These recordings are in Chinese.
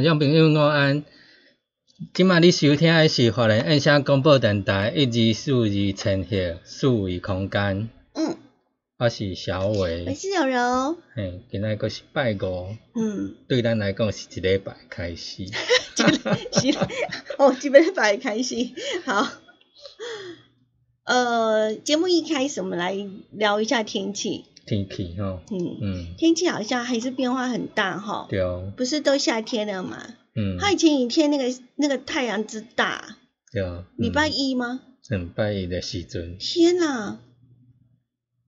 听众朋友午安，今仔你收听的是华人印象广播电台一二四二千赫四维空间，嗯，我是小我伟，是柔柔，嘿，今仔个是拜五，嗯，对咱来讲是一礼拜开始，是哦，一礼拜开始，好。呃，节目一开始我们来聊一下天气，天气吼，嗯，嗯，天气好像还是变化很大哈，对哦，不是都夏天了嘛？嗯，它以前一天那个那个太阳之大，对哦，礼拜一吗？嗯，礼拜一的时阵，天哪，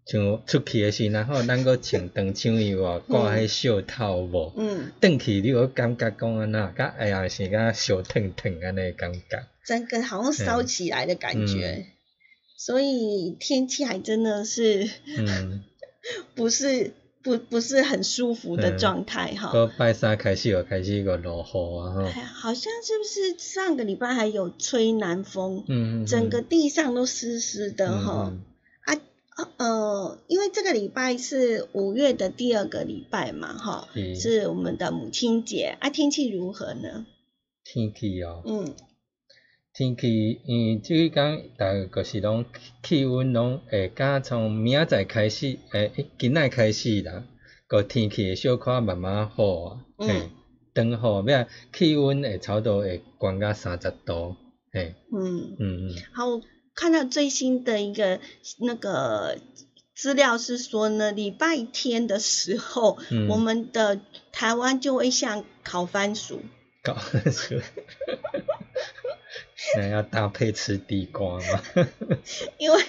像出去的时，然后咱搁穿长袖衣外，挂迄袖套帽，嗯，转去你有感觉讲安那，甲哎呀是甲烧烫烫安尼的感觉，整个好像烧起来的感觉，所以天气还真的是嗯。不是不不是很舒服的状态哈。到拜三开始又开始个落雨啊哈哎，好像是不是上个礼拜还有吹南风，嗯嗯，整个地上都湿湿的哈。嗯。啊啊呃，因为这个礼拜是五月的第二个礼拜嘛哈，是。是我们的母亲节啊，天气如何呢？天气哦，嗯天气，因为即讲大概就是拢气温拢会较从明仔载开始，诶、欸，今仔开始啦，个天气会小可慢慢好啊，嗯。嘿，等好，尾气温会差不多会悬到三十度，嘿，嗯，嗯嗯，好，我看到最新的一个那个资料是说呢，礼拜天的时候，嗯。我们的台湾就会像烤番薯。搞出，那要搭配吃地瓜吗？因为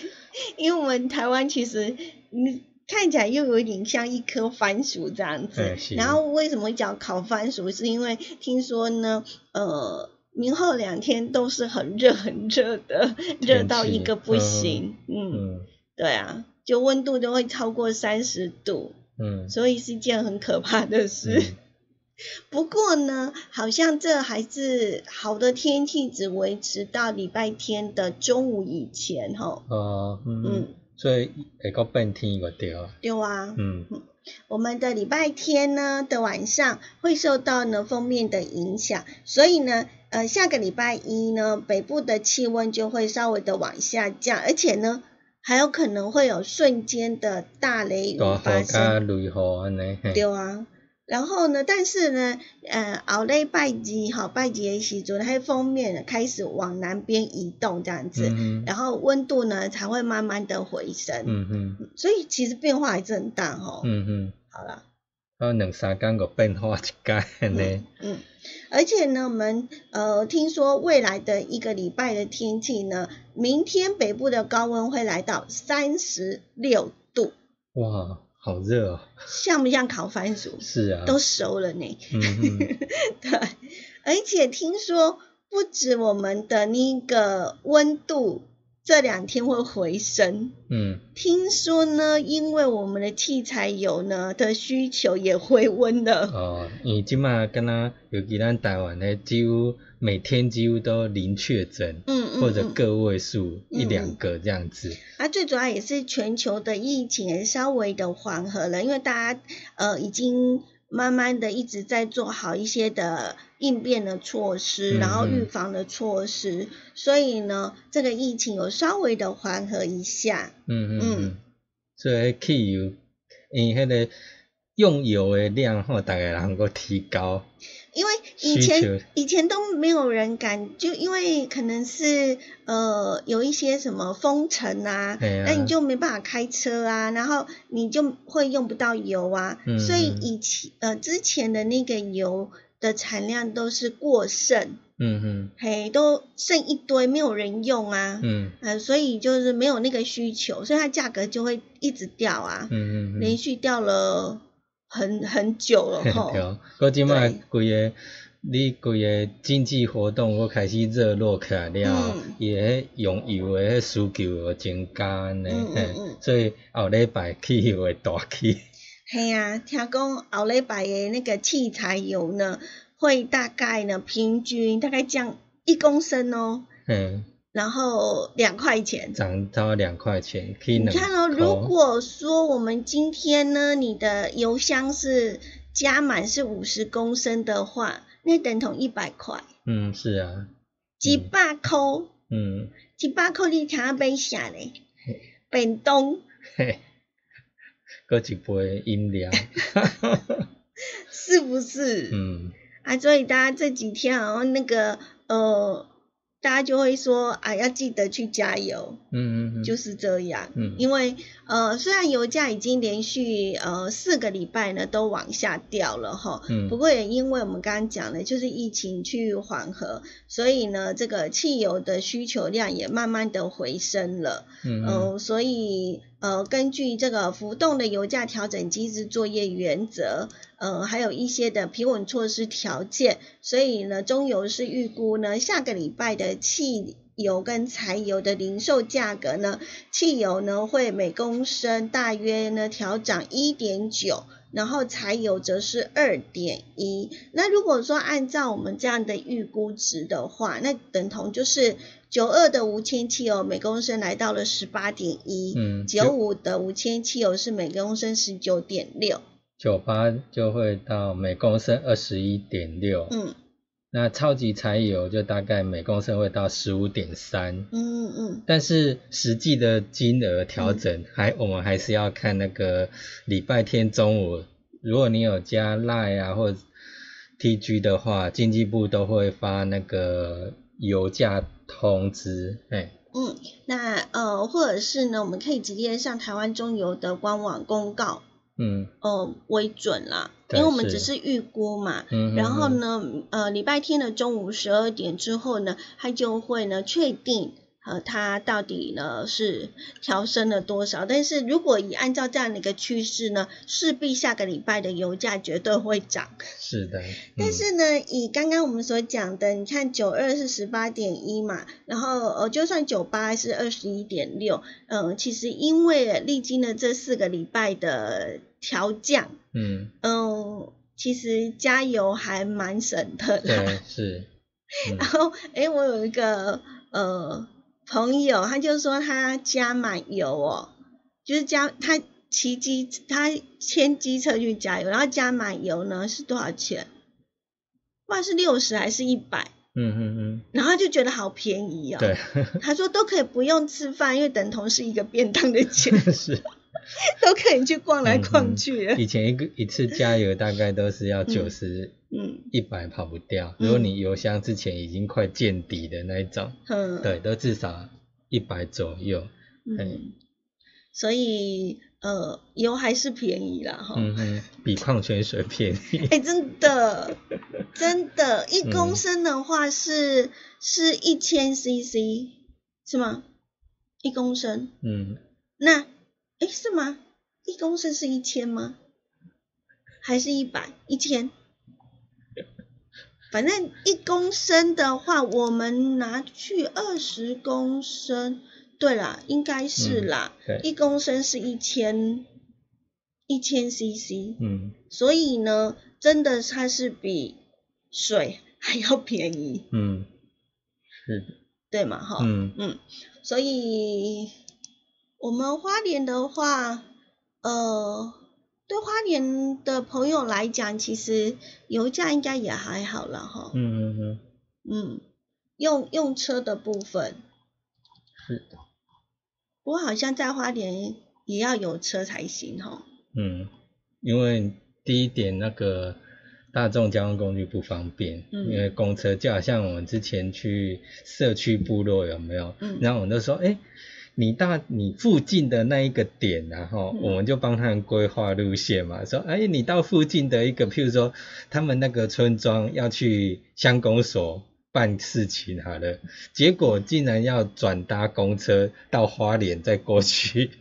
因为我们台湾其实你看起来又有一点像一颗番薯这样子。然后为什么会讲烤番薯？是因为听说呢，呃，明后两天都是很热很热的，热到一个不行，嗯，嗯对啊，就温度都会超过三十度，嗯，所以是件很可怕的事。嗯不过呢，好像这还是好的天气，只维持到礼拜天的中午以前哈。哦，嗯，嗯，所以会个变天个对啊，对啊，嗯我们的礼拜天呢的晚上会受到呢封面的影响，所以呢，呃，下个礼拜一呢，北部的气温就会稍微的往下降，而且呢，还有可能会有瞬间的大雷雨大发雨甲生。雷雨安尼，嘿对啊，然后呢，但是呢，呃，奥雷拜吉哈，拜吉的时阵，它封面开始往南边移动这样子，嗯然后温度呢才会慢慢的回升，嗯嗯所以其实变化还是很大哈。嗯嗯，好了，啊两三天就变化一届安尼。嗯，而且呢，我们呃听说未来的一个礼拜的天气呢，明天北部的高温会来到三十六度，哇，好热哦。像不像烤番薯？是啊。都熟了呢。对，而且听说不止我们的那个温度。这两天会回升，嗯，听说呢，因为我们的器材油呢的需求也回温了。哦，因为即马敢若尤其咱台湾的几乎每天几乎都零确诊，嗯嗯，或者个位数一两个这样子。啊，最主要也是全球的疫情也稍微的缓和了，因为大家呃已经。慢慢的一直在做好一些的应变的措施，然后预防的措施，所以呢，这个疫情有稍微的缓和一下。嗯嗯嗯。所以汽油，因迄个用油的量吼，大概能够提高。因为以前以前都没有人敢，就因为可能是呃有一些什么封城啊，那你就没办法开车啊，然后你就会用不到油啊，所以以前呃之前的那个油的产量都是过剩，嗯哼，嘿，都剩一堆没有人用啊，嗯，呃，所以就是没有那个需求，所以它价格就会一直掉啊，嗯嗯，连续掉了。很很久了吼，对，即卖规个你规个经济活动我开始热络起来了，伊个用油的需求又增加安尼，所以后礼拜汽油会大起。系啊，听讲后礼拜的那个汽柴油呢，会大概呢平均大概降一公升哦。嗯。然后两块钱，涨到两块钱，可以你看哦，如果说我们今天呢，你的油箱是加满是五十公升的话，那等同一百块。嗯，是啊。几百块。嗯。几百块你听下杯下嘞？便当。嘿。搁一杯饮料。是不是？嗯。啊，所以大家这几天哦，那个呃。大家就会说啊，要记得去加油，嗯嗯嗯就是这样，嗯，因为呃，虽然油价已经连续呃四个礼拜呢都往下掉了哈，嗯，不过也因为我们刚刚讲的，就是疫情去缓和，所以呢，这个汽油的需求量也慢慢的回升了，嗯嗯，所以。呃，根据这个浮动的油价调整机制作业原则，呃，还有一些的平稳措施条件，所以呢，中油是预估呢，下个礼拜的汽油跟柴油的零售价格呢，汽油呢会每公升大约呢调涨一点九。然后柴油则是二点一，那如果说按照我们这样的预估值的话，那等同就是九二的无铅汽油每公升来到了十八点一，嗯，九五的无铅汽油是每公升十九点六，九八就会到每公升二十一点六，嗯。那超级柴油就大概每公升会到十五点三，嗯嗯，但是实际的金额调整还我们还是要看那个礼拜天中午，如果你有加赖啊或 TG 的话，经济部都会发那个油价通知，哎，嗯，那呃或者是呢，我们可以直接上台湾中油的官网公告。嗯，哦，为准啦，因为我们只是预估嘛，然后呢，呃，礼拜天的中午十二点之后呢，它就会呢确定。呃，它到底呢是调升了多少？但是如果以按照这样的一个趋势呢，势必下个礼拜的油价绝对会涨。是的。但是呢，以刚刚我们所讲的，你看九二是十八点一嘛，然后呃，就算九八是二十一点六，嗯，其实因为历经了这四个礼拜的调降，嗯嗯，其实加油还蛮省的。对，是。然后，哎，我有一个呃。朋友，他就说他加满油哦，就是加他骑机，他牵机车去加油，然后加满油呢是多少钱？不知道是六十还是一百？嗯嗯嗯。然后就觉得好便宜哦。对。他说都可以不用吃饭，因为等同是一个便当的钱。是。都可以去逛来逛去。以前一个一次加油大概都是要九十。嗯，一百跑不掉。如果你油箱之前已经快见底的那一种，嗯，对，都至少一百左右。嗯，所以呃油还是便宜啦哈。嗯哼，比矿泉水便宜。哎、真的，真的，一公升的话是、是一千 CC 是吗？一公升，嗯，那哎是吗？一公升是一千吗？还是一百？一千？反正一公升的话，我们拿去二十公升，对啦，应该是啦，对，一公升是一千一千 CC，嗯所以呢，真的它是比水还要便宜，嗯，是的，对嘛？哈，嗯嗯，所以我们花莲的话，呃，对花莲的朋友来讲，其实油价应该也还好了哈。嗯嗯嗯，嗯，用用车的部分，是的，不过好像在花莲也要有车才行哈。嗯，因为第一点那个大众交通工具不方便，嗯因为公车就好像我们之前去社区部落有没有？嗯然后我们就说，哎、你到你附近的那一个点、然后嗯。我们就帮他们规划路线嘛，说，哎、你到附近的一个，譬如说他们那个村庄要去乡公所办事情好了，结果竟然要转搭公车到花莲再过去，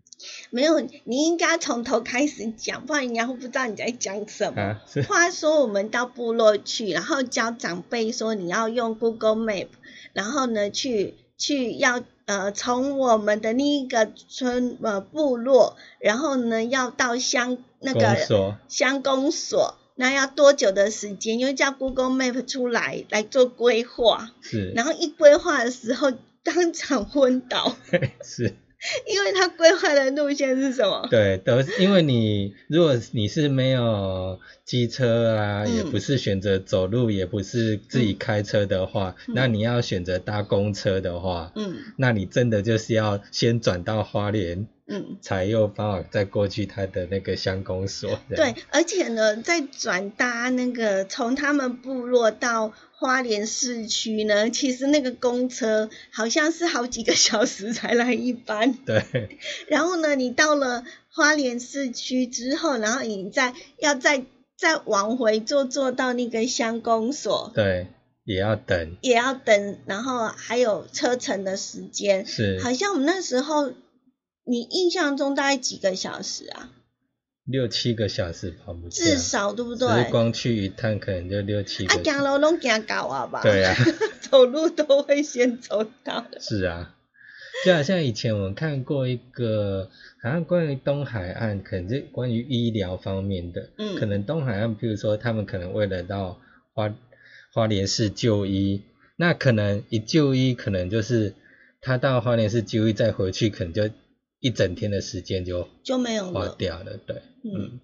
没有，你应该从头开始讲，不然人家会不知道你在讲什么。话说我们到部落去，然后教长辈说你要用 Google Map，然后呢去去要呃从我们的另一个村呃部落，然后呢要到乡那个所，乡公所，那要多久的时间？因为叫 Google Map 出来来做规划，是，然后一规划的时候当场昏倒，是。因为他规划的路线是什么？对，都是因为你，如果你是没有机车啊，嗯。也不是选择走路，也不是自己开车的话，嗯。那你要选择搭公车的话，嗯。那你真的就是要先转到花莲，嗯。才有办法再过去他的那个乡公所。对，而且呢，在转搭那个从他们部落到花莲市区呢，其实那个公车好像是好几个小时才来一班。对然后呢，你到了花莲市区之后，然后你再要再再往回坐，坐到那个乡公所，对，也要等，也要等，然后还有车程的时间。是好像我们那时候，你印象中大概几个小时啊？六七个小时跑不，至少对不对？光去一趟可能就六七个啊，小时。行路拢行到啊吧？对啊。走路都会先走到的。是啊，就好像以前我们看过一个，好像关于东海岸，可能是关于医疗方面的，嗯可能东海岸，比如说他们可能为了到花花莲市就医，那可能一就医，可能就是他到花莲市就医再回去，可能就一整天的时间就就没有花了，掉了，对，嗯，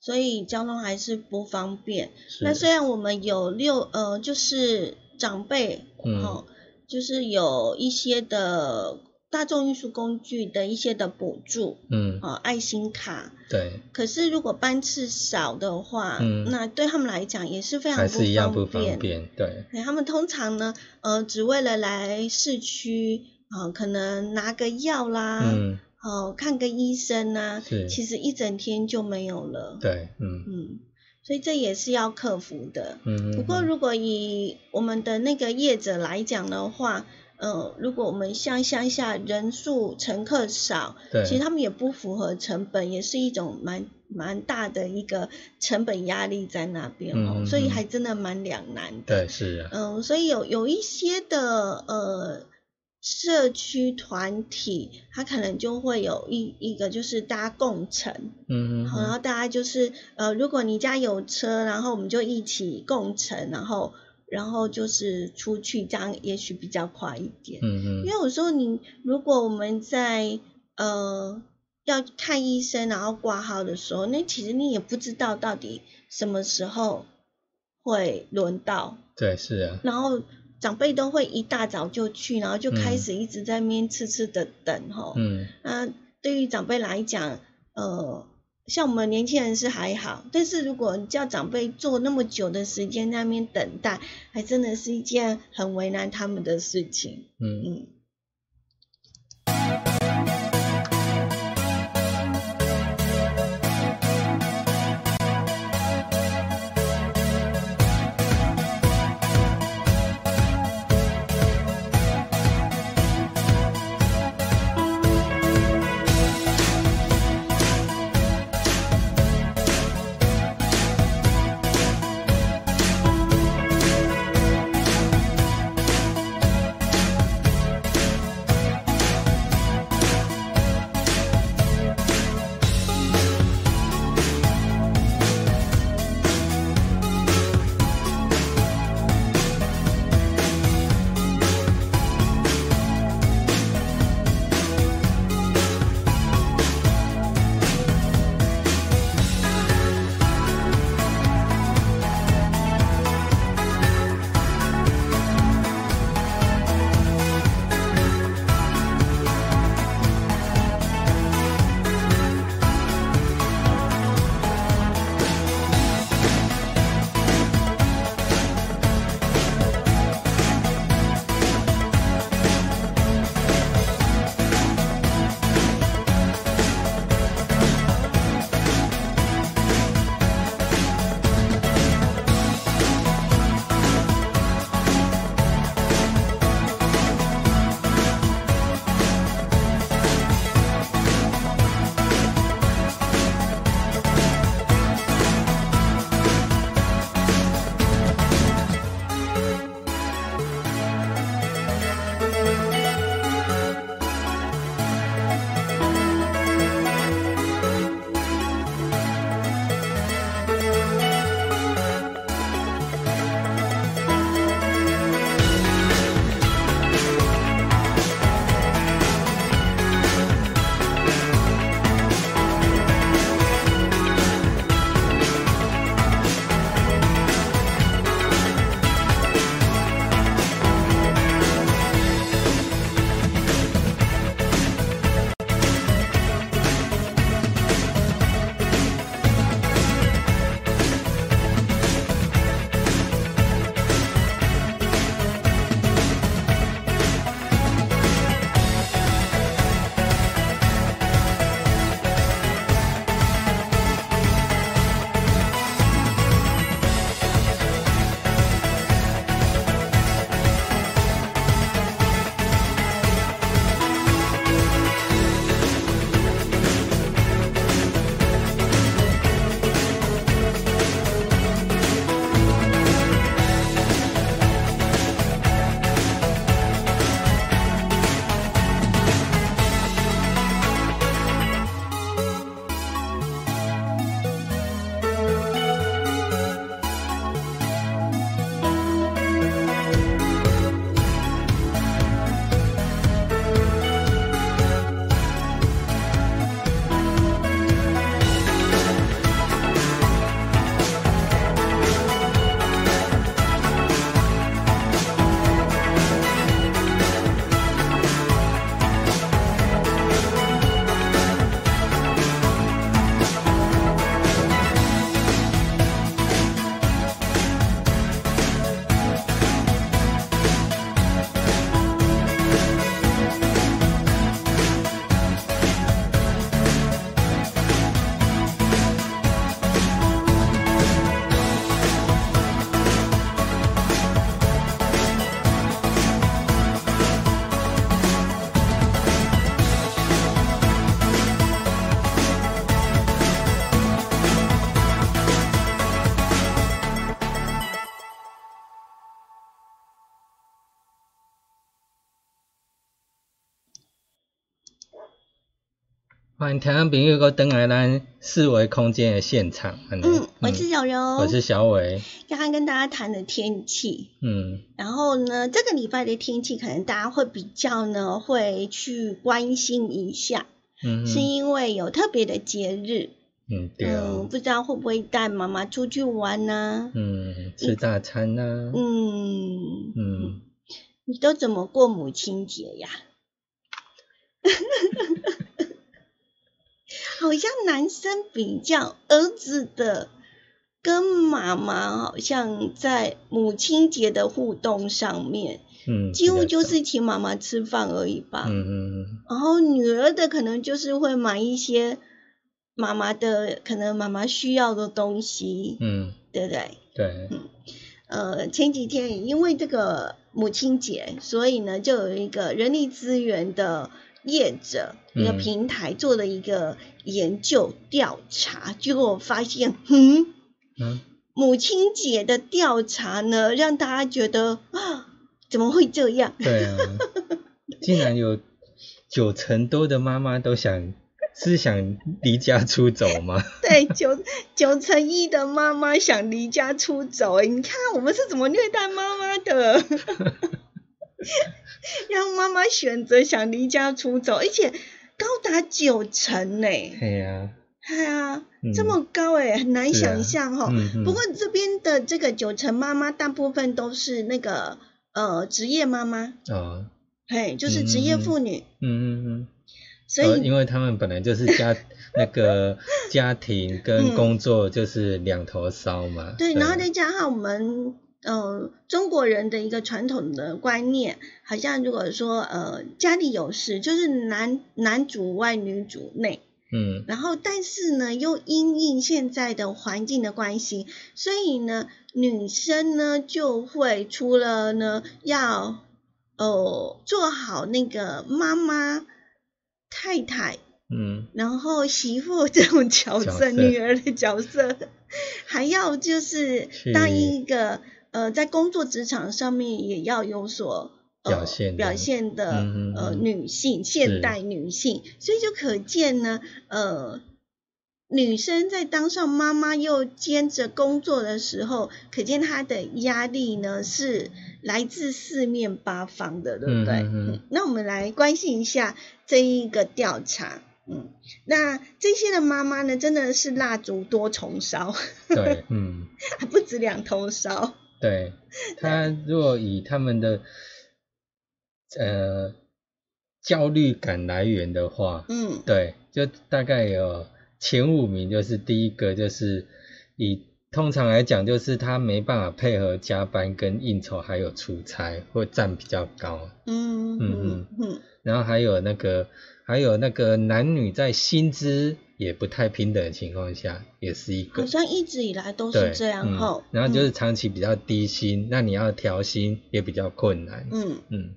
所以交通还是不方便。是那虽然我们有六呃，就是长辈，嗯。哦，就是有一些的大众运输工具的一些的补助，嗯，哦，爱心卡。对，可是如果班次少的话，嗯。那对他们来讲也是非常还是一样不方方便，对，对，他们通常呢，呃，只为了来市区，啊、可能拿个药啦，嗯，哦，看个医生呐、其实一整天就没有了。对，嗯嗯，所以这也是要克服的。嗯，不过，嗯如果以我们的那个业者来讲的话，呃，如果我们像乡下人数乘客少，对，其实他们也不符合成本，也是一种蛮蛮大的一个成本压力在那边哦，嗯嗯嗯所以还真的蛮两难的。对，是啊，嗯，所以有有一些的呃社区团体，它可能就会有一一个就是大家共乘，嗯，嗯好，然后大家就是呃，如果你家有车，然后我们就一起共乘，然后然后就是出去，这样也许比较快一点。嗯嗯因为有时候你如果我们在呃要看医生，然后挂号的时候，那其实你也不知道到底什么时候会轮到，对，是啊，然后长辈都会一大早就去，然后就开嗯始一直在面痴痴的等吼。嗯，那对于长辈来讲，呃，像我们年轻人是还好，但是如果叫长辈坐那么久的时间在那边等待，还真的是一件很为难他们的事情。嗯。嗯。欢迎听众朋友，搁登来咱四维空间的现场。嗯，我是小柔，我是小伟。刚刚跟大家谈的天气，嗯。然后呢，这个礼拜的天气可能大家会比较呢会去关心一下，嗯是因为有特别的节日，嗯对不知道会不会带妈妈出去玩呢？嗯吃大餐呐，嗯，嗯。你都怎么过母亲节呀？好像男生比较儿子的跟妈妈好像在母亲节的互动上面，嗯，几乎就是请妈妈吃饭而已吧。嗯嗯然后女儿的可能就是会买一些妈妈的可能妈妈需要的东西，嗯，对不对？对，呃，前几天因为这个母亲节，所以呢，就有一个人力资源的业者一个嗯平台做了一个研究调查，结果发现，嗯，嗯母亲节的调查呢，让大家觉得啊，怎么会这样？对啊，竟然有九成多的妈妈都想是想离家出走吗？对，九九成一的妈妈想离家出走，哎，你看我们是怎么虐待妈妈的，让妈妈选择想离家出走，而且高达九成呢，对呀，哎呀，嗯。这么高哎，很难想象哈、不过这边的这个九成妈妈，大部分都是那个呃职业妈妈，哦，嘿，就是职业妇女，嗯嗯嗯。所以、呃因为他们本来就是家那个 家庭跟工作就是两头烧嘛。嗯对，然后再加上我们呃中国人的一个传统的观念，好像如果说呃家里有事，就是男男主外女主内，嗯然后但是呢又因应现在的环境的关系，所以呢女生呢就会除了呢要呃做好那个妈妈太太。嗯然后媳妇这种角色，角色女儿的角色，还要就是当一个呃，在工作职场上面也要有所。呃表现的表现的呃嗯女性现代女性，所以就可见呢，呃，女生在当上妈妈又兼着工作的时候，可见她的压力呢是来自四面八方的，对不对？嗯那我们来关心一下这一个调查。嗯，那这些的妈妈呢，真的是蜡烛多重烧，对，嗯还不止两头烧。对，他如果以他们的呃焦虑感来源的话，嗯。对，就大概有前五名，就是第一个就是以通常来讲，就是他没办法配合加班跟应酬，还有出差，会占比较高。嗯嗯。嗯。然后还有那个，还有那个男女在薪资也不太平等的情况下，也是一个好。像一直以来都是这样嗯。然后就是长期比较低薪，那你要调薪也比较困难。嗯嗯，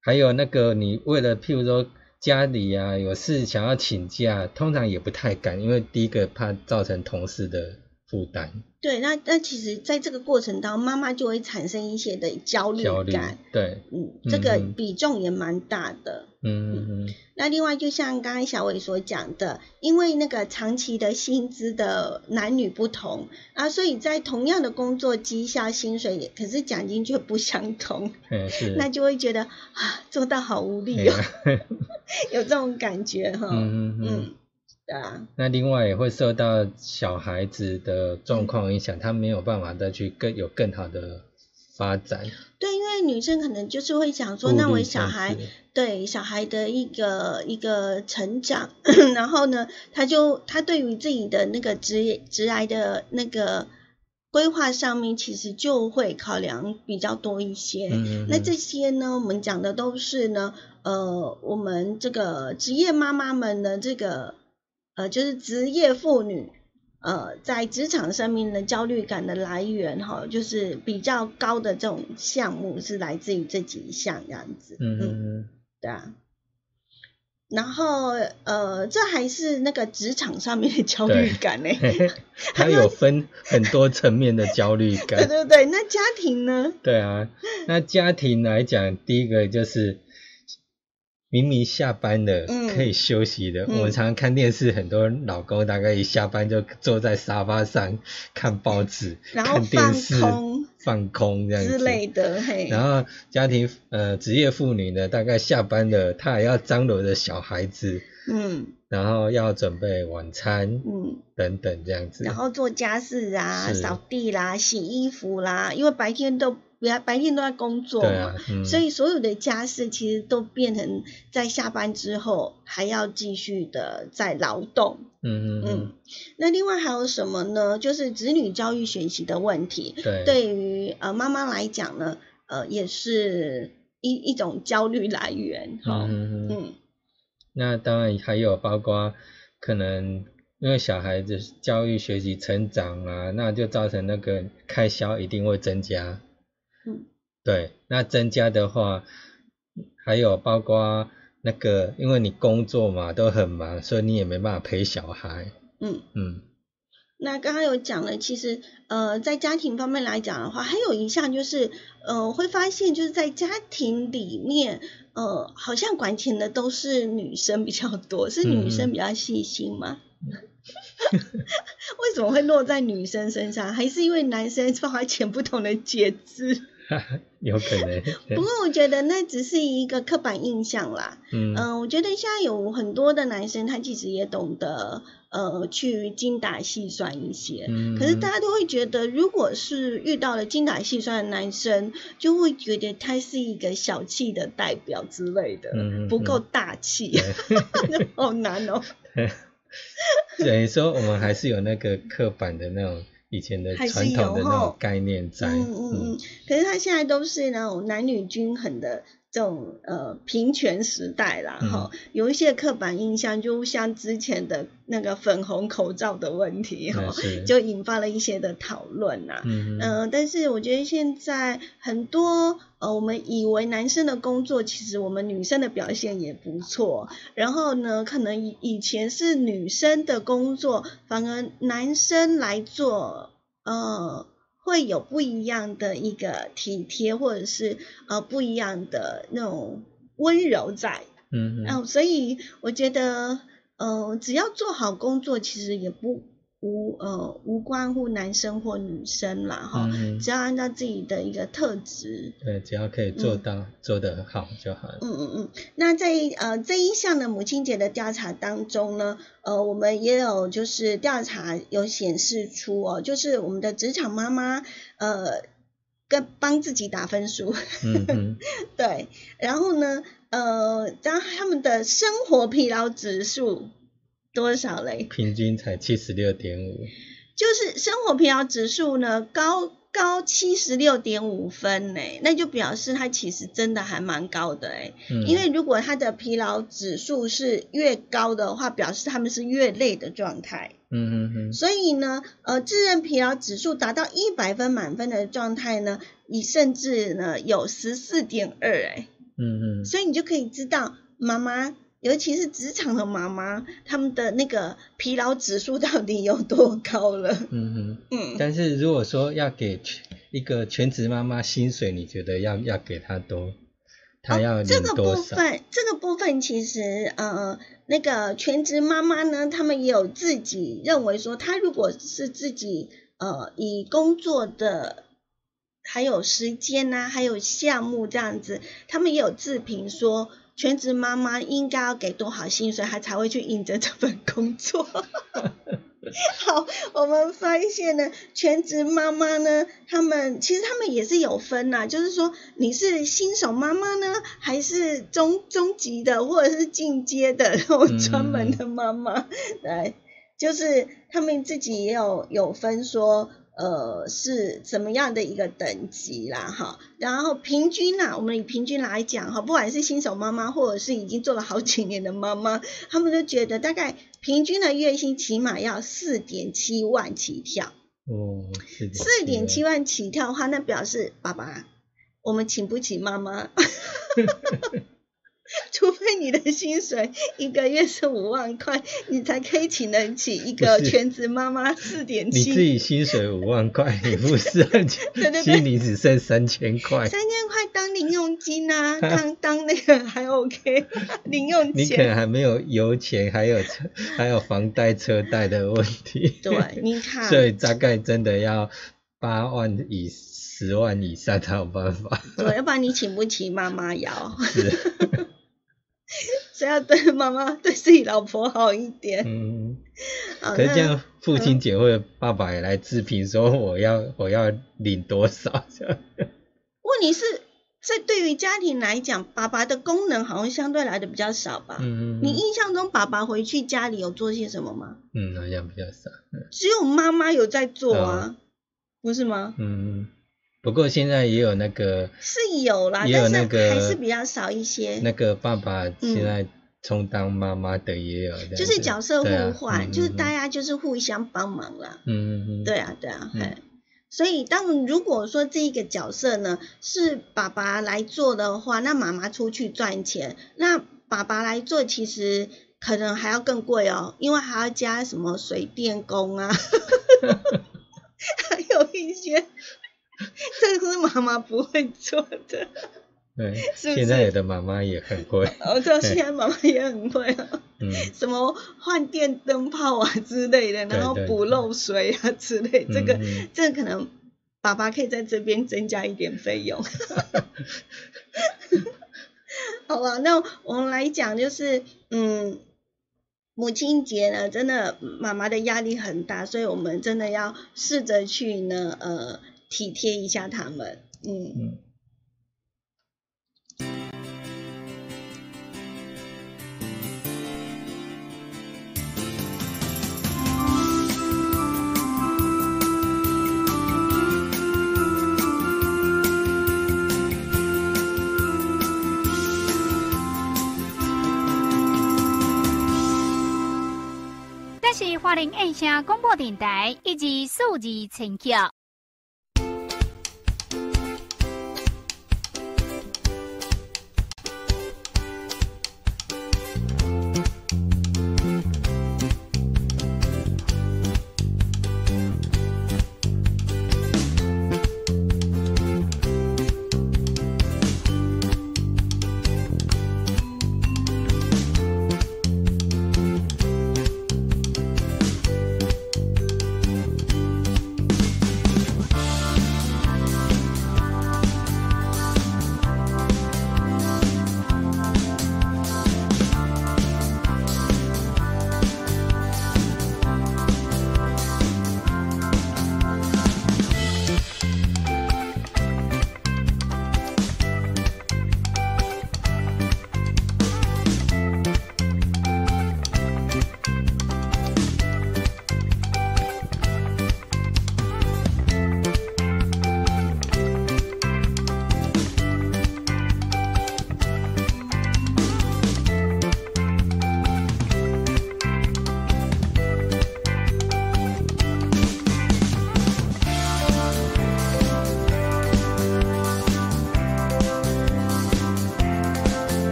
还有那个你为了譬如说家里啊有事想要请假，通常也不太敢，因为第一个怕造成同事的负担、对，那那其实在这个过程当中，妈妈就会产生一些的焦虑感。。对，嗯，这个比重也蛮大的。嗯嗯嗯，那另外，就像刚刚小伟所讲的，因为那个长期的薪资的男女不同啊，所以在同样的工作绩效、薪水也，可是奖金却不相同，嗯是。那就会觉得啊，做到好无力哦，有这种感觉哈。嗯嗯嗯。嗯，对啊，那另外也会受到小孩子的状况影响，他没有办法再去更有更好的发展。对，因为女生可能就是会想说，那我小孩对小孩的一个一个成长，然后呢，他就他对于自己的那个职业职涯的那个规划上面，其实就会考量比较多一些。嗯嗯嗯那这些呢，我们讲的都是呢，呃，我们这个职业妈妈们的这个呃，就是职业妇女。呃，在职场上面的焦虑感的来源，哈，就是比较高的这种项目是来自于这几项这样子。嗯嗯对啊。然后呃，这还是那个职场上面的焦虑感呢。嗯，他有分很多层面的焦虑感 对感。对对，那家庭呢？对啊，那家庭来讲，第一个就是明明下班了，嗯。可以休息的。嗯。我们常常看电视，很多老公大概一下班就坐在沙发上看报纸、看电视、放空。这样子。之类的，嘿，然后家庭呃职业妇女呢，大概下班了，她还要张罗着小孩子，嗯。然后要准备晚餐嗯，等等这样子。然后做家事啊，是。扫地啦，洗衣服啦，因为白天都白白天都在工作嘛，啊，嗯，所以所有的家事其实都变成在下班之后还要继续的在劳动。嗯嗯嗯嗯，那另外还有什么呢？就是子女教育学习的问题，对对于呃妈妈来讲呢，呃也是一一种焦虑来源哈。嗯那当然还有包括可能因为小孩子教育、学习、成长啊，那就造成那个开销一定会增加。嗯，对，那增加的话，还有包括那个，因为你工作嘛都很忙，所以你也没办法陪小孩。嗯。嗯，那刚刚有讲了，其实呃，在家庭方面来讲的话，还有一项就是呃，会发现就是在家庭里面，呃，好像管钱的都是女生比较多，是女生比较细心吗？为什么会落在女生身上？还是因为男生花钱不同的节制？有可能。不过我觉得那只是一个刻板印象啦。嗯嗯、我觉得现在有很多的男生，他其实也懂得呃去精打细算一些。嗯，可是大家都会觉得，如果是遇到了精打细算的男生，就会觉得他是一个小气的代表之类的，不够大气，好难哦。等于说我们还是有那个刻板的那种以前的传统的那种概念在。嗯嗯嗯，可是他现在都是那种男女均衡的这种呃平权时代啦，嗯哈、有一些刻板印象，就像之前的那个粉红口罩的问题哈就引发了一些的讨论呐。嗯嗯、但是我觉得现在很多呃，我们以为男生的工作，其实我们女生的表现也不错。然后呢，可能以以前是女生的工作，反而男生来做，呃，会有不一样的一个体贴，或者是呃不一样的那种温柔在。嗯嗯呃、所以我觉得，呃，只要做好工作，其实也不无呃无关乎男生或女生啦，哈、只要按照自己的一个特质，对，只要可以做到、做得好就好了。嗯嗯嗯。那在呃这一项的母亲节的调查当中呢，呃，我们也有就是调查有显示出哦，就是我们的职场妈妈，呃，跟帮自己打分数，对，然后呢，呃，当他们的生活疲劳指数多少嘞？平均才七十六点五。就是生活疲劳指数呢高高七十六点五分呢，那就表示它其实真的还蛮高的哎，嗯，因为如果它的疲劳指数是越高的话，表示他们是越累的状态。嗯嗯嗯所以呢，呃，自认疲劳指数达到一百分满分的状态呢，你甚至呢有十四点二哎。嗯嗯所以你就可以知道妈妈，尤其是职场的妈妈，他们的那个疲劳指数到底有多高了。嗯嗯。嗯，但是如果说要给全一个全职妈妈薪水，你觉得要要给她多？她要这个？部分，这个部分其实呃，那个全职妈妈呢，他们也有自己认为说，她如果是自己呃以工作的还有时间呐、还有项目这样子，他们也有自评说。全职妈妈应该要给多少薪水，她才会去应征这份工作？好，我们发现呢，全职妈妈呢，他们其实他们也是有分呐、就是说你是新手妈妈呢，还是中中级的，或者是进阶的那种专门的妈妈，来，就是他们自己也有有分说。呃，是怎么样的一个等级啦，哈，然后平均啦，我们以平均来讲哈，不管是新手妈妈或者是已经做了好几年的妈妈，他们都觉得大概平均的月薪起码要四点七万起跳，哦，四点四点七万起跳的话，那表示爸爸，我们请不起妈妈。除非你的薪水一个月是五万块，你才可以请得起一个全职妈妈四点七你自。己薪水五万块，你不是很对对心里只剩三千块，三千块当零用金啊，当当那个还 OK，零用钱你可能。还没有油钱，还有车，还有房贷、车贷的问题。对，你看，所以大概真的要八万以十万以上才有办法。对，要不然你请不起妈妈 摇，是，所以要对妈妈、对自己老婆好一点。嗯，可是这样父亲节或者爸爸也来自评说我要我要领多少。问题是，在对于家庭来讲，爸爸的功能好像相对来的比较少吧？嗯，你印象中爸爸回去家里有做些什么吗？嗯好像比较少。只有妈妈有在做啊，不是吗？嗯，不过现在也有那个是有啦，也有但是那个还是比较少一些。那个爸爸现在充当妈妈的也有，嗯就是角色互换，嗯就是嗯大家就是互相帮忙啦。嗯嗯嗯，对啊，对啊，嗯。哎、所以当如果说这一个角色呢是爸爸来做的话，那妈妈出去赚钱，那爸爸来做其实可能还要更贵哦，因为还要加什么水电工啊，还有一些，这个是妈妈不会做的。对，是不现在有的妈妈也很会，哦，对，现在妈妈也很会啊。嗯，什么换电灯泡啊之类的，然后补漏水啊之类，这个这个可能爸爸可以在这边增加一点费用。好吧，那我们来讲，就是嗯，母亲节呢，真的妈妈的压力很大，所以我们真的要试着去呢，呃，体贴一下他们，嗯。嗯这是花莲印象广播电台以及数字陈桥。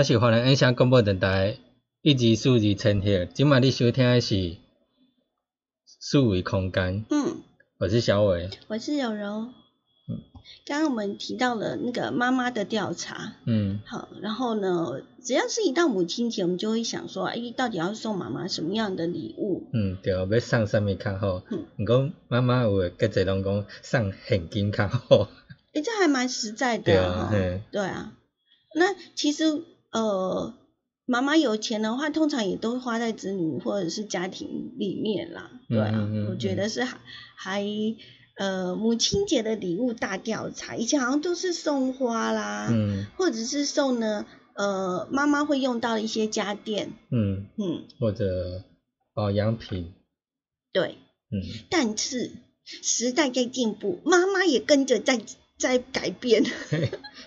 这是华人音响广播电台一级数字千赫，今晚你收听的是数维空间，嗯，我是小伟，我是柔柔。嗯，刚刚我们提到了那个妈妈的调查，嗯。好，然后呢，只要是一到母亲节，我们就会想说，哎，到底要送妈妈什么样的礼物？嗯，对，要送啥物较好？嗯？毋过妈妈有诶，个侪拢讲送现金较好，哎，这还蛮实在对的对、啊对啊，那其实呃，妈妈有钱的话，通常也都花在子女或者是家庭里面啦。对啊，嗯嗯嗯我觉得是还还呃母亲节的礼物大调查，以前好像都是送花啦，嗯或者是送呢呃妈妈会用到的一些家电，嗯，嗯，或者保养品，对。嗯但是时代在进步，妈妈也跟着在在改变。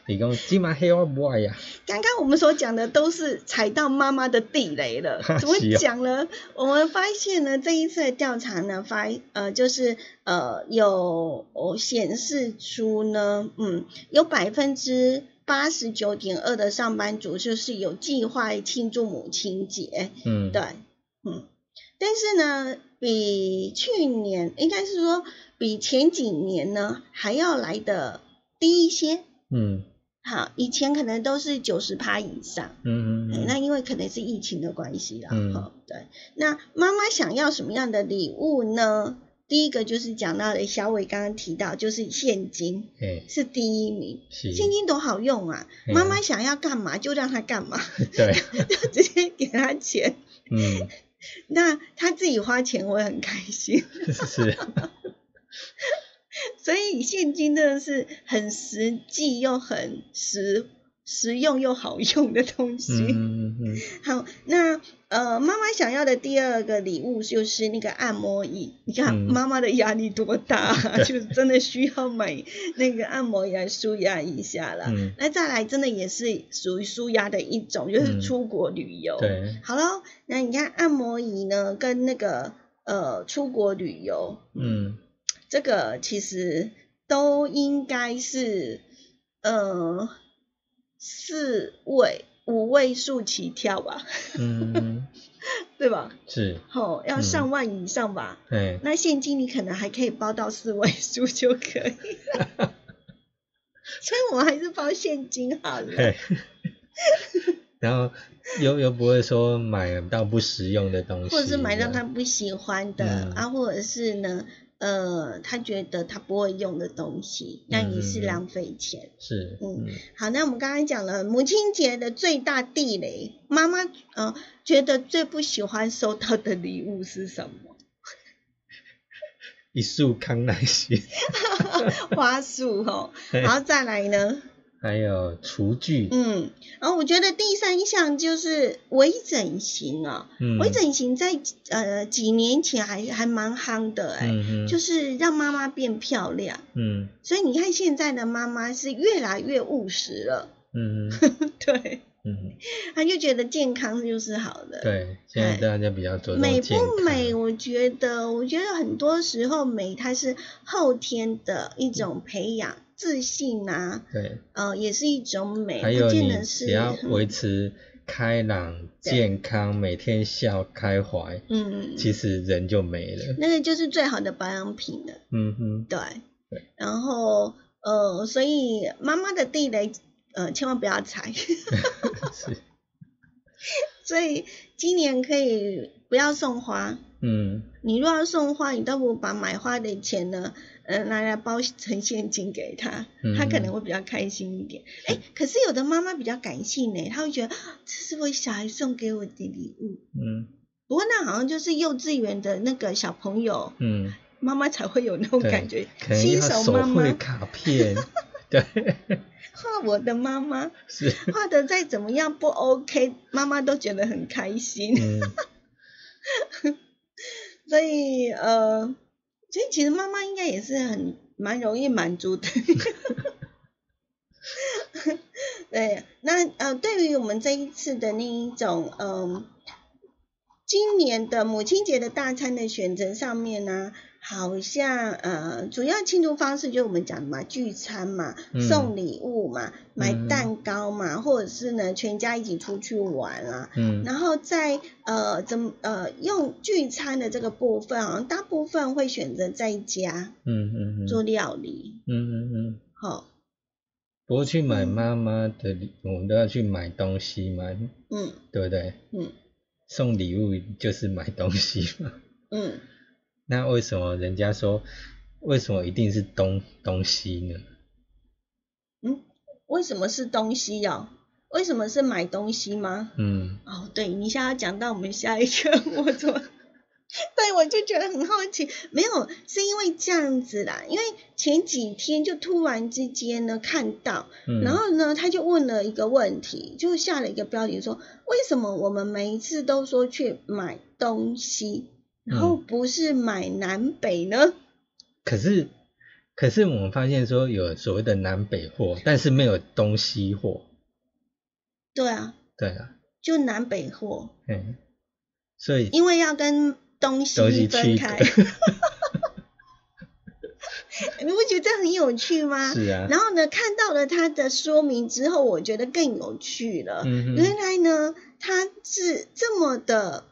你讲今晚黑我呀，刚刚我们所讲的都是踩到妈妈的地雷了，怎么讲呢？我们发现呢，这一次的调查呢，发呃就是呃有哦显示出呢，嗯，有百分之八十九点二的上班族就是有计划庆祝母亲节，嗯。对，嗯，但是呢，比去年应该是说比前几年呢还要来的低一些。嗯好，以前可能都是九十趴以上，哎嗯嗯那因为可能是疫情的关系啦，嗯哈、对。那妈妈想要什么样的礼物呢？第一个就是讲到的小伟刚刚提到，就是现金嘿，是第一名，现金多好用啊！嗯妈妈想要干嘛就让他干嘛，对，就直接给他钱，嗯那他自己花钱我也很开心。是，所以现金真的是很实际又很实实用又好用的东西。嗯嗯嗯好，那呃，妈妈想要的第二个礼物就是那个按摩椅。你看嗯妈妈的压力多大、啊，就真的需要买那个按摩椅来舒压一下了。嗯，那再来，真的也是属于舒压的一种，就是嗯出国旅游。对，好喽，那你看按摩椅呢，跟那个呃出国旅游，嗯这个其实都应该是呃四位五位数起跳吧，嗯 对吧？是，吼、要嗯上万以上吧。嘿，那现金你可能还可以包到四位数就可以了，所以我还是包现金好了。嘿，然后又又不会说买到不实用的东西，或者是买到他不喜欢的、嗯啊，或者是呢，呃，他觉得他不会用的东西，那也是浪费钱。是，嗯嗯。好，那我们刚才讲了母亲节的最大地雷，妈妈呃觉得最不喜欢收到的礼物是什么？一束康乃馨，花束哦，嘿。然后再来呢，还有厨具，嗯，然后我觉得第三项就是微整形啊，嗯，微整形在呃几年前还还蛮夯的哎、嗯嗯，就是让妈妈变漂亮。嗯。所以你看现在的妈妈是越来越务实了，嗯嗯 对，嗯，她就觉得健康就是好的。对，现在大家比较着重美不美？我觉得，我觉得很多时候美它是后天的一种培养，自信啊，对，呃，也是一种美，还有你只要嗯维持开朗、健康，每天笑开怀，嗯，其实人就没了。那个就是最好的保养品了，嗯哼，对。对。然后呃，所以妈妈的地雷呃千万不要踩，是，所以今年可以不要送花。嗯。你如果要送花，你倒不如把买花的钱呢，呃，拿来包成现金给他，他可能会比较开心一点。哎、可是有的妈妈比较感性呢，她会觉得啊这是我小孩送给我的礼物。嗯不过那好像就是幼稚园的那个小朋友，嗯，妈妈才会有那种感觉，新手手妈妈卡片，对，画我的妈妈，是，画的再怎么样不 OK，妈妈都觉得很开心。嗯，所以呃，所以其实妈妈应该也是很蛮容易满足的。对，那呃，对于我们这一次的那一种嗯、今年的母亲节的大餐的选择上面呢，好像呃，主要庆祝方式就是我们讲的嘛，聚餐嘛，嗯。送礼物嘛，买嗯蛋糕嘛，或者是呢全家一起出去玩啊，嗯，然后在呃怎么呃用聚餐的这个部分，好像大部分会选择在家嗯嗯嗯，做料理，嗯嗯嗯。好、不过去买嗯妈妈的礼，我们都要去买东西嘛，嗯。对不对？嗯。送礼物就是买东西嘛。嗯，那为什么人家说，为什么一定是东东西呢？嗯为什么是东西哦？为什么是买东西吗？嗯哦，对，你现在要讲到我们下一个，我怎么？对，我就觉得很好奇，没有，是因为这样子啦，因为前几天就突然之间呢看到，嗯，然后呢，他就问了一个问题，就下了一个标题说，为什么我们每一次都说去买东西，然后嗯不是买南北呢？可是可是我们发现说有所谓的南北货，但是没有东西货。对啊，对啊，就南北货，嗯，所以因为要跟东西分开，你不觉得这很有趣吗？是啊，然后呢，看到了它的说明之后，我觉得更有趣了。嗯原，来呢，它是这么的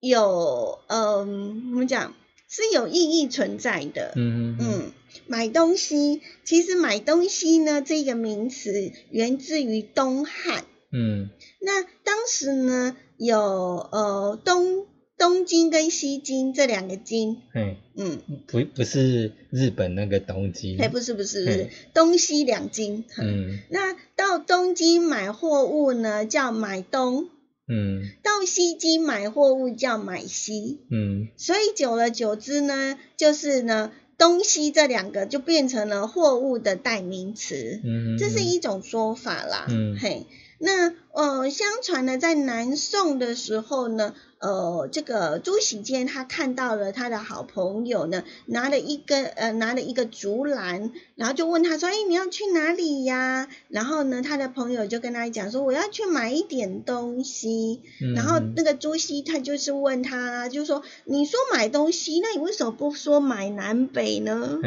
有，嗯，我们讲，是有意义存在的。嗯哼，嗯，买东西，其实买东西呢这个名词源自于东汉。嗯那当时呢有呃东东京跟西京这两个京，嗯，嗯，不不是日本那个东京，哎不是不是不是东西两京。嗯那到东京买货物呢叫买东，嗯。到西京买货物叫买西，嗯。所以久而久之呢，就是呢东西这两个就变成了货物的代名词。嗯，这是一种说法啦，嗯。嘿，那呃，相传呢，在南宋的时候呢，呃，这个朱喜鉴他看到了他的好朋友呢，拿了一根呃拿了一个竹篮，然后就问他说，哎，你要去哪里呀？然后呢，他的朋友就跟他讲说，我要去买一点东西。嗯然后那个朱熹他就是问他，就说，你说买东西，那你为什么不说买南北呢？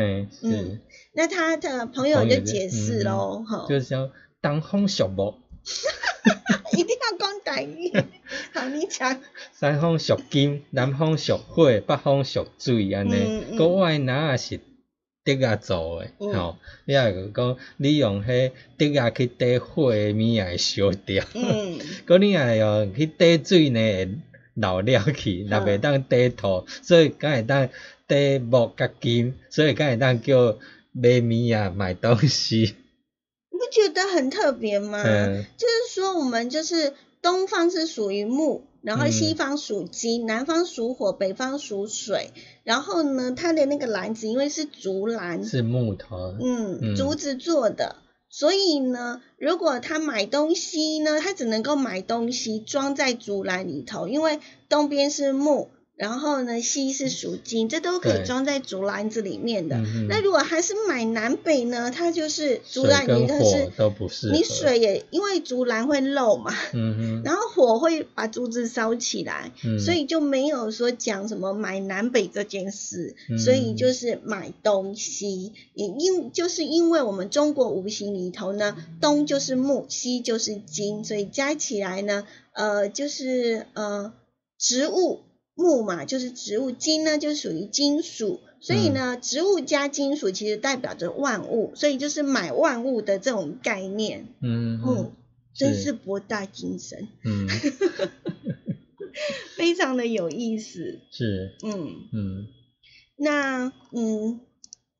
嗯，那他的朋友就解释喽，哈、就是叫东方属木，一定要讲台语。好，你讲。西方属金，南方属火，北方属水安嗯尼。嗯国外哪也是竹啊做诶，嗯。吼，你也个讲你用迄竹啊去底火诶物也会烧掉，嗯，佮你也用去底水呢会老了去，若袂当底土，所以敢会当底木甲金，所以敢会当叫买物啊买东西，觉得很特别吗？嗯就是说，我们就是东方是属于木，然后嗯西方属金，南方属火，北方属水。然后呢，它的那个篮子因为是竹篮，是木头，嗯，嗯竹子做的。所以呢，如果他买东西呢，他只能够买东西装在竹篮里头，因为东边是木，然后呢西是属金，这都可以装在竹篮子里面的。嗯那如果还是买南北呢，它就是竹篮里头是，都不是。你水也因为竹篮会漏嘛，嗯，然后火会把竹子烧起来，嗯所以就没有说讲什么买南北这件事，嗯所以就是买东西，也因就是因为我们中国五行里头呢，东就是木，西就是金，所以加起来呢，呃，就是呃植物木嘛，就是植物，金呢就属于金属。所以呢，植物加金属其实代表着万物，所以就是买万物的这种概念。嗯嗯，真是是博大精深。嗯 非常的有意思。是嗯，嗯那嗯，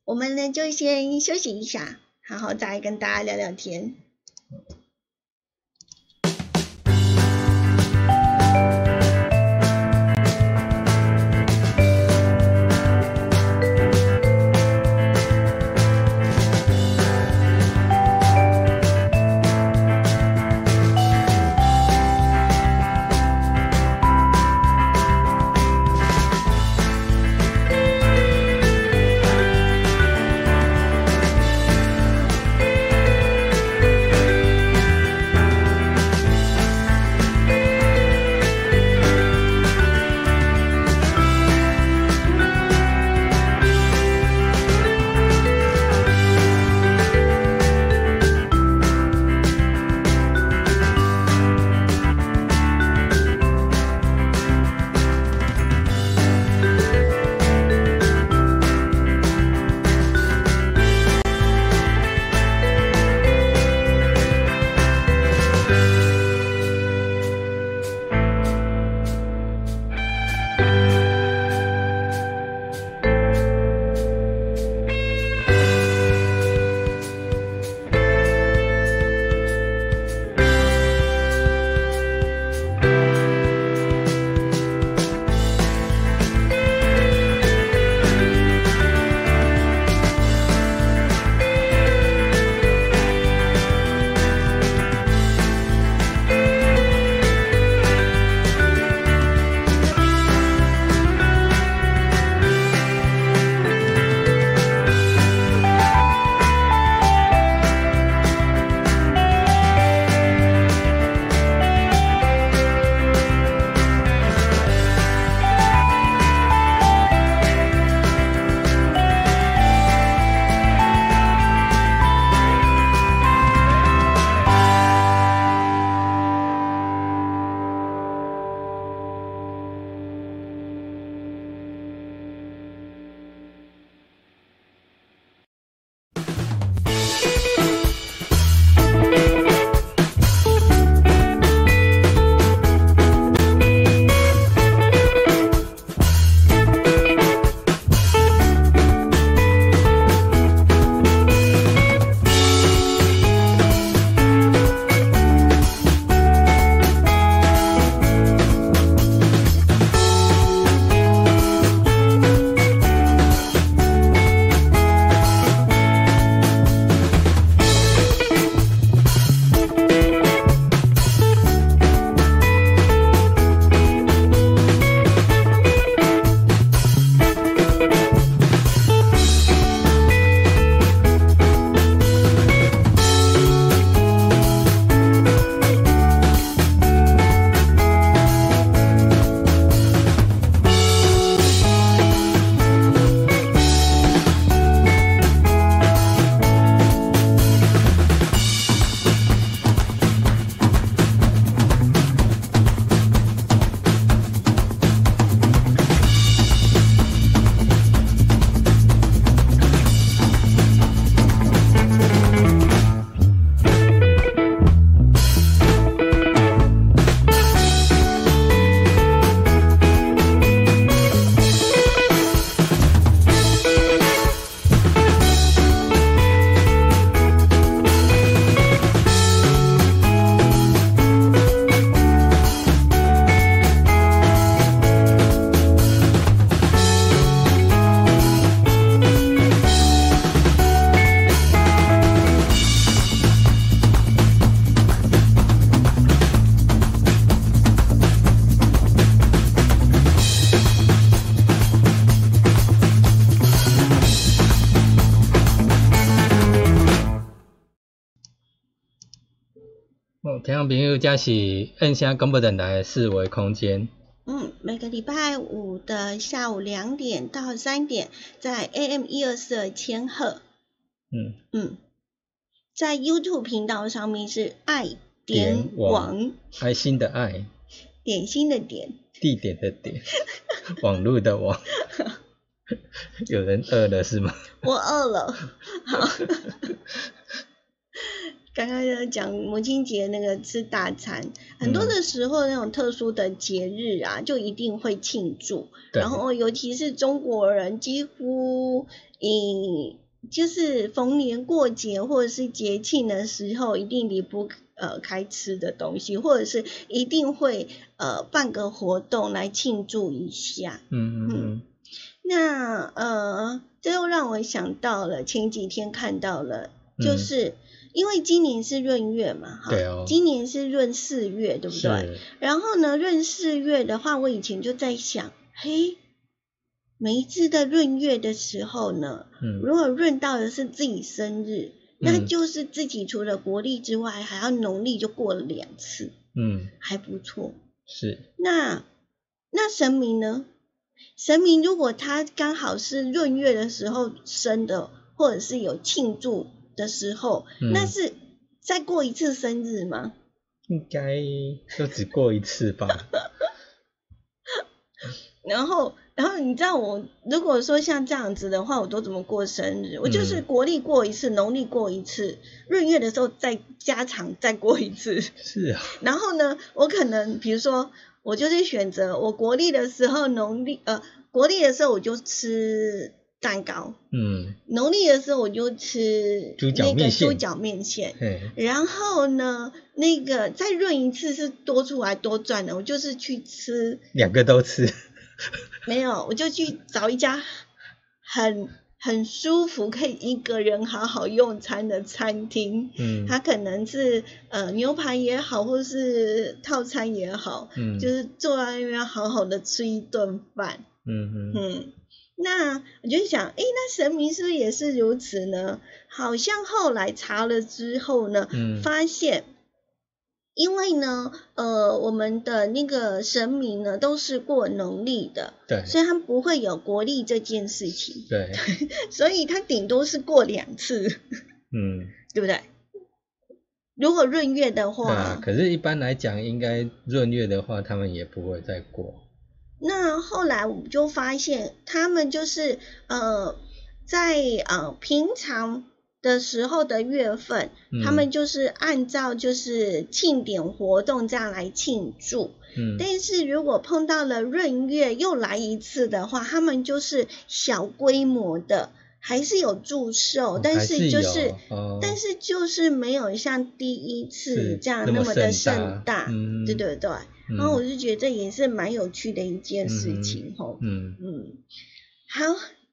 我们呢就先休息一下，好好再跟大家聊聊天。这是按下广播电台的四维空间。嗯，每个礼拜五的下午两点到三点，在 AM 一二四的千赫。嗯，嗯，在 YouTube 频道上面是爱点网爱心的爱，点心的点。地点的点，网络的网。有人饿了是吗？我饿了，好。刚刚在讲母亲节那个吃大餐，很多的时候那种特殊的节日啊，就一定会庆祝。然后尤其是中国人，几乎以就是逢年过节或者是节庆的时候，一定离不呃开吃的东西，或者是一定会呃办个活动来庆祝一下。嗯嗯嗯，那呃，这又让我想到了前几天看到了，就是、因为今年是闰月嘛，哈，嗯对哦今年是闰四月，对不对？然后呢，闰四月的话，我以前就在想，嘿，每一次的闰月的时候呢，嗯如果闰到的是自己生日，那嗯就是自己除了国历之外，还要农历就过了两次，嗯还不错。是，那那神明呢？神明如果他刚好是闰月的时候生的，或者是有庆祝的时候，嗯那是再过一次生日吗？应该就只过一次吧？然后，然后你知道我如果说像这样子的话，我都怎么过生日？我就是嗯国历过一次，农历过一次，闰月的时候再加长再过一次。是啊，然后呢，我可能比如说，我就是选择我国历的时候，农历呃国历的时候我就吃蛋糕，嗯，农历的时候我就吃那个猪脚面线。嘿，然后呢，那个再润一次是多出来多赚的，我就是去吃两个都吃，没有，我就去找一家很很舒服，可以一个人好好用餐的餐厅。嗯。它可能是呃牛排也好，或是套餐也好，嗯，就是坐在那边好好的吃一顿饭。嗯嗯嗯，那我就想，诶，那神明是不是也是如此呢？好像后来查了之后呢，嗯发现。因为呢，呃，我们的那个神明呢都是过农历的，对所以他们不会有国历这件事情，对，所以他顶多是过两次，嗯，对不对？如果闰月的话，啊。可是，一般来讲，应该闰月的话，他们也不会再过。那后来我们就发现，他们就是呃，在呃平常的时候的月份，嗯他们就是按照就是庆典活动这样来庆祝。嗯，但是如果碰到了闰月又来一次的话，他们就是小规模的，还是有祝寿，哦但是就是。哦但是就是没有像第一次这样那么么的盛大盛大，嗯对对对。嗯然后我就觉得这也是蛮有趣的一件事嗯情吼。嗯，嗯，好，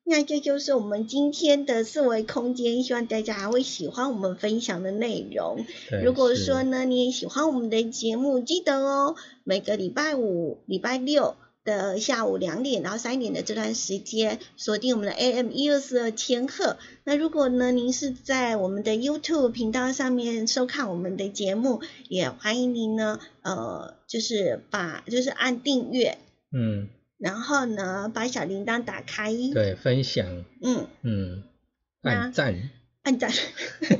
那这就是我们今天的四维空间，希望大家还会喜欢我们分享的内容。如果说呢你也喜欢我们的节目，记得哦，每个礼拜五、礼拜六。的下午两点到三点的这段时间，锁定我们的 AM 一二四二千赫。那如果呢，您是在我们的 YouTube 频道上面收看我们的节目，也欢迎您呢，呃，就是把就是按订阅，嗯，然后呢，把小铃铛打开，对，分享，嗯，嗯，按赞、按赞，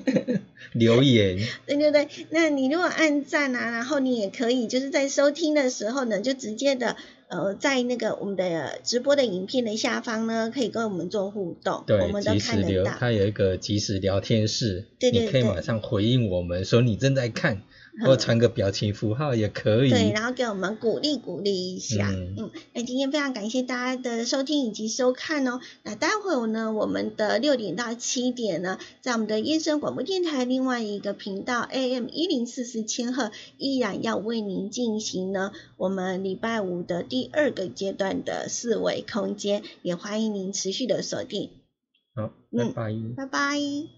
留言，对对对。那你如果按赞啊，然后你也可以就是在收听的时候呢，就直接的呃，在那个我们的直播的影片的下方呢，可以跟我们做互动，我，们都即时留，看得到。它有一个即时聊天室，对对对你可以马上回应我们说你正在看，或传个表情符号也可以。对，然后给我们鼓励鼓励一下，嗯嗯，那今天非常感谢大家的收听以及收看哦。那待会儿呢，我们的六点到七点呢，在我们的燕声广播电台另外一个频道 AM 一零四四千赫，依然要为您进行呢我们礼拜五的第二个阶段的四维空间，也欢迎您持续的锁定，好，拜嗯拜。拜拜。